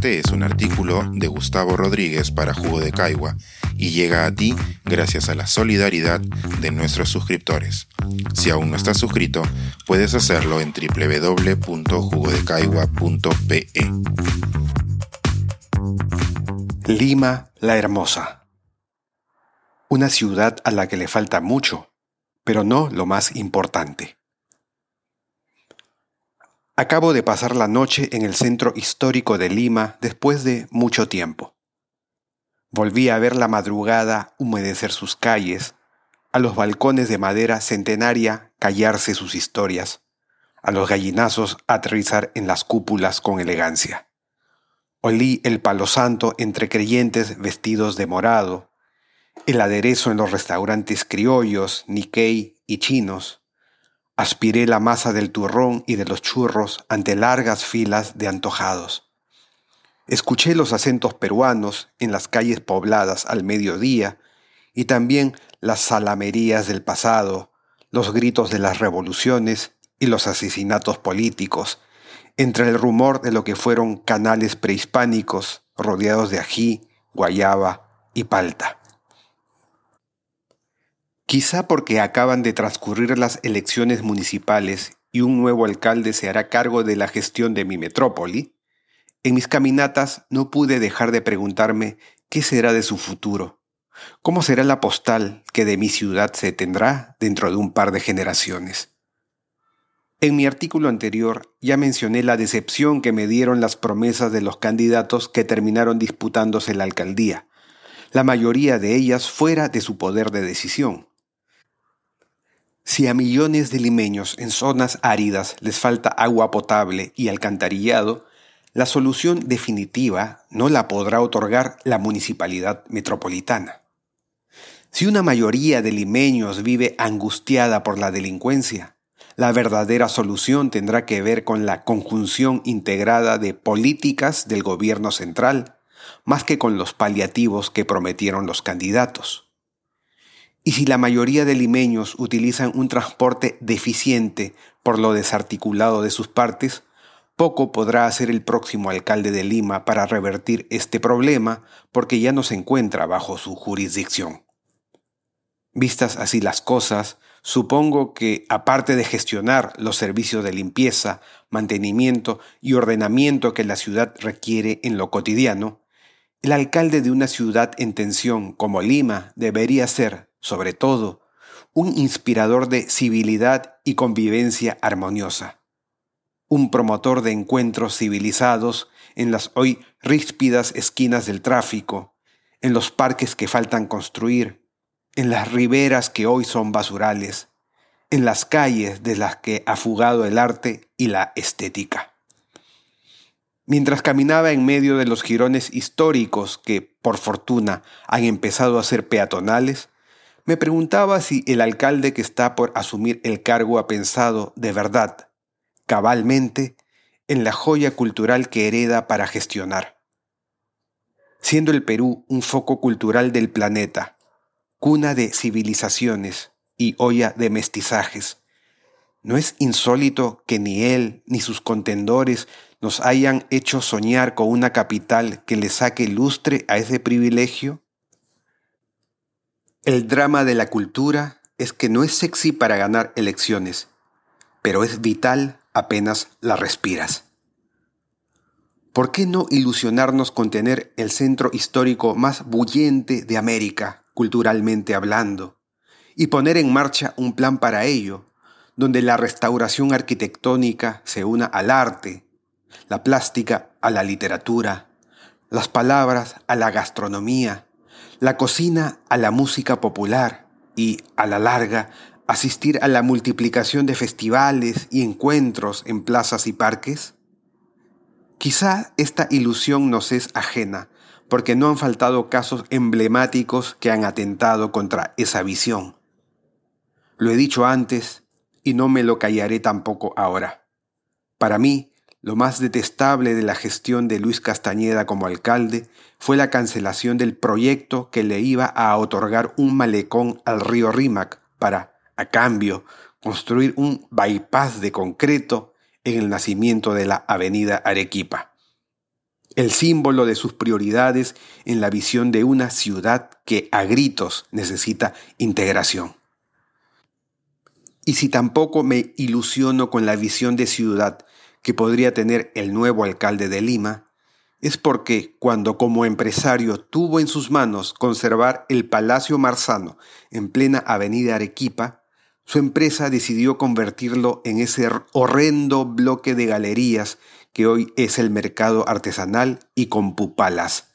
Este es un artículo de Gustavo Rodríguez para Jugo de Caigua y llega a ti gracias a la solidaridad de nuestros suscriptores. Si aún no estás suscrito, puedes hacerlo en www.jugodecaigua.pe. Lima la Hermosa. Una ciudad a la que le falta mucho, pero no lo más importante. Acabo de pasar la noche en el centro histórico de Lima después de mucho tiempo. Volví a ver la madrugada humedecer sus calles, a los balcones de madera centenaria callarse sus historias, a los gallinazos aterrizar en las cúpulas con elegancia. Olí el palo santo entre creyentes vestidos de morado, el aderezo en los restaurantes criollos, Nikkei y chinos, Aspiré la masa del turrón y de los churros ante largas filas de antojados. Escuché los acentos peruanos en las calles pobladas al mediodía y también las salamerías del pasado, los gritos de las revoluciones y los asesinatos políticos, entre el rumor de lo que fueron canales prehispánicos rodeados de ají, guayaba y palta. Quizá porque acaban de transcurrir las elecciones municipales y un nuevo alcalde se hará cargo de la gestión de mi metrópoli, en mis caminatas no pude dejar de preguntarme qué será de su futuro, cómo será la postal que de mi ciudad se tendrá dentro de un par de generaciones. En mi artículo anterior ya mencioné la decepción que me dieron las promesas de los candidatos que terminaron disputándose la alcaldía, la mayoría de ellas fuera de su poder de decisión. Si a millones de limeños en zonas áridas les falta agua potable y alcantarillado, la solución definitiva no la podrá otorgar la municipalidad metropolitana. Si una mayoría de limeños vive angustiada por la delincuencia, la verdadera solución tendrá que ver con la conjunción integrada de políticas del gobierno central, más que con los paliativos que prometieron los candidatos. Y si la mayoría de limeños utilizan un transporte deficiente por lo desarticulado de sus partes, poco podrá hacer el próximo alcalde de Lima para revertir este problema porque ya no se encuentra bajo su jurisdicción. Vistas así las cosas, supongo que, aparte de gestionar los servicios de limpieza, mantenimiento y ordenamiento que la ciudad requiere en lo cotidiano, el alcalde de una ciudad en tensión como Lima debería ser, sobre todo, un inspirador de civilidad y convivencia armoniosa, un promotor de encuentros civilizados en las hoy ríspidas esquinas del tráfico, en los parques que faltan construir, en las riberas que hoy son basurales, en las calles de las que ha fugado el arte y la estética. Mientras caminaba en medio de los jirones históricos que, por fortuna, han empezado a ser peatonales, me preguntaba si el alcalde que está por asumir el cargo ha pensado de verdad, cabalmente, en la joya cultural que hereda para gestionar. Siendo el Perú un foco cultural del planeta, cuna de civilizaciones y olla de mestizajes, ¿no es insólito que ni él ni sus contendores nos hayan hecho soñar con una capital que le saque lustre a ese privilegio? El drama de la cultura es que no es sexy para ganar elecciones, pero es vital apenas la respiras. ¿Por qué no ilusionarnos con tener el centro histórico más bullente de América, culturalmente hablando, y poner en marcha un plan para ello, donde la restauración arquitectónica se una al arte, la plástica a la literatura, las palabras a la gastronomía, la cocina a la música popular y, a la larga, asistir a la multiplicación de festivales y encuentros en plazas y parques? Quizá esta ilusión nos es ajena, porque no han faltado casos emblemáticos que han atentado contra esa visión. Lo he dicho antes y no me lo callaré tampoco ahora. Para mí, lo más detestable de la gestión de Luis Castañeda como alcalde fue la cancelación del proyecto que le iba a otorgar un malecón al río Rímac para, a cambio, construir un bypass de concreto en el nacimiento de la avenida Arequipa. el símbolo de sus prioridades en la visión de una ciudad que a gritos necesita integración. Y si tampoco me ilusiono con la visión de ciudad que podría tener el nuevo alcalde de Lima, es porque cuando como empresario tuvo en sus manos conservar el Palacio Marzano en plena avenida Arequipa, su empresa decidió convertirlo en ese horrendo bloque de galerías que hoy es el mercado artesanal y con pupalas.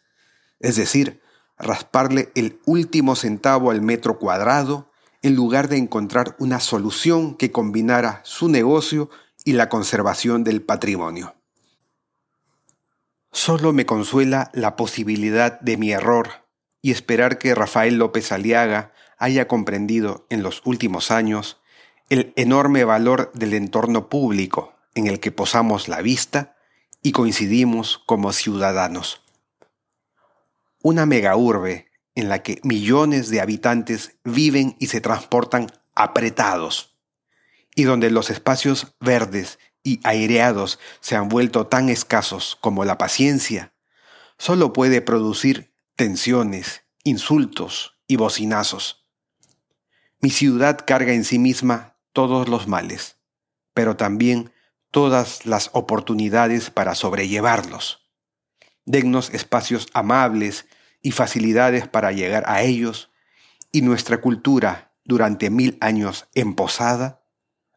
Es decir, rasparle el último centavo al metro cuadrado en lugar de encontrar una solución que combinara su negocio y la conservación del patrimonio. Solo me consuela la posibilidad de mi error y esperar que Rafael López Aliaga haya comprendido en los últimos años el enorme valor del entorno público en el que posamos la vista y coincidimos como ciudadanos. Una megaurbe en la que millones de habitantes viven y se transportan apretados, y donde los espacios verdes y aireados se han vuelto tan escasos como la paciencia, solo puede producir tensiones, insultos y bocinazos. Mi ciudad carga en sí misma todos los males, pero también todas las oportunidades para sobrellevarlos. Dennos espacios amables y facilidades para llegar a ellos, y nuestra cultura, durante mil años en posada,